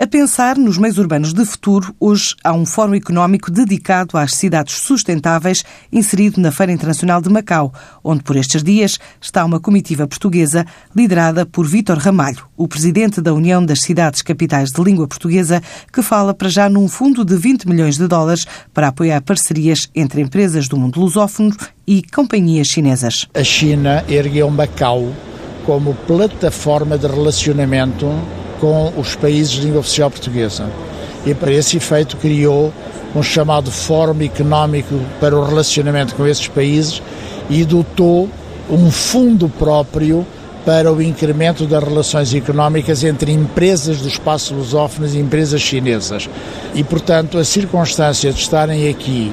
A pensar nos meios urbanos de futuro, hoje há um fórum económico dedicado às cidades sustentáveis, inserido na Feira Internacional de Macau, onde por estes dias está uma comitiva portuguesa liderada por Vítor Ramalho, o presidente da União das Cidades Capitais de Língua Portuguesa, que fala para já num fundo de 20 milhões de dólares para apoiar parcerias entre empresas do mundo lusófono e companhias chinesas. A China ergueu Macau como plataforma de relacionamento com os países de língua oficial portuguesa. E para esse efeito criou um chamado Fórum Económico para o Relacionamento com esses países e dotou um fundo próprio para o incremento das relações económicas entre empresas do espaço lusófono e empresas chinesas. E, portanto, a circunstância de estarem aqui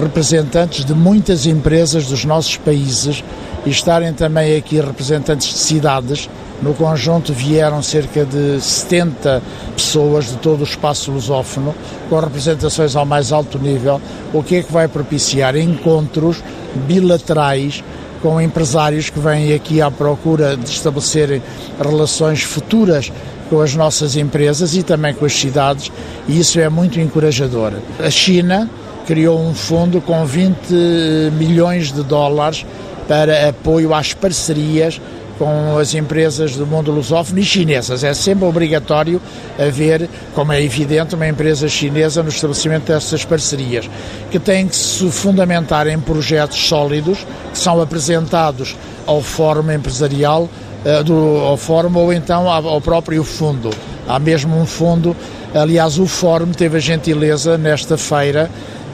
representantes de muitas empresas dos nossos países e estarem também aqui representantes de cidades no conjunto vieram cerca de 70 pessoas de todo o espaço lusófono, com representações ao mais alto nível, o que é que vai propiciar encontros bilaterais com empresários que vêm aqui à procura de estabelecer relações futuras com as nossas empresas e também com as cidades, e isso é muito encorajador. A China criou um fundo com 20 milhões de dólares para apoio às parcerias com as empresas do mundo lusófono e chinesas. É sempre obrigatório haver, como é evidente, uma empresa chinesa no estabelecimento dessas parcerias, que têm que se fundamentar em projetos sólidos que são apresentados ao Fórum Empresarial, eh, do, ao Fórum ou então ao próprio fundo. Há mesmo um fundo, aliás, o Fórum teve a gentileza nesta feira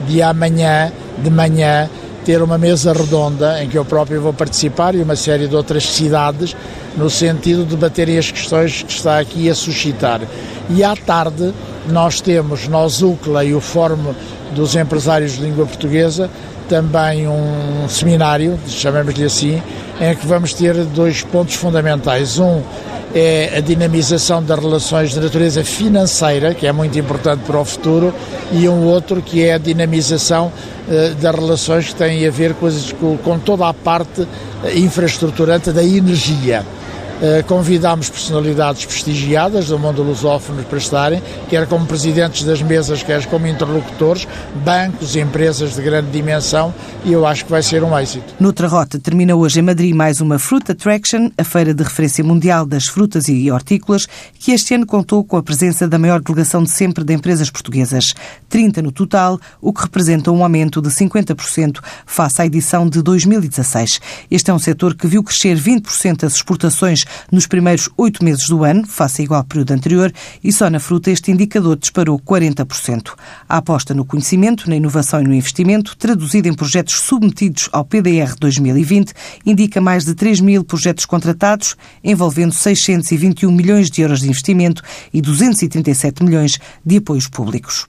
de amanhã, de manhã, ter uma mesa redonda em que eu próprio vou participar e uma série de outras cidades, no sentido de debaterem as questões que está aqui a suscitar. E à tarde nós temos, nós UCLA e o Fórum dos Empresários de Língua Portuguesa, também um seminário, chamemos-lhe assim, em que vamos ter dois pontos fundamentais. Um é a dinamização das relações de natureza financeira, que é muito importante para o futuro, e um outro que é a dinamização uh, das relações que têm a ver com, com, toda a parte uh, infraestruturante da energia. Eh, convidámos personalidades prestigiadas do mundo lusófono para estarem, quer como presidentes das mesas, quer como interlocutores, bancos, empresas de grande dimensão, e eu acho que vai ser um êxito. Noutra rota, termina hoje em Madrid mais uma Fruit Attraction, a feira de referência mundial das frutas e hortícolas, que este ano contou com a presença da maior delegação de sempre de empresas portuguesas, 30 no total, o que representa um aumento de 50% face à edição de 2016. Este é um setor que viu crescer 20% as exportações nos primeiros oito meses do ano, face ao igual período anterior, e só na fruta este indicador disparou 40%. A aposta no conhecimento, na inovação e no investimento, traduzida em projetos submetidos ao PDR 2020, indica mais de 3 mil projetos contratados, envolvendo 621 milhões de euros de investimento e 237 milhões de apoios públicos.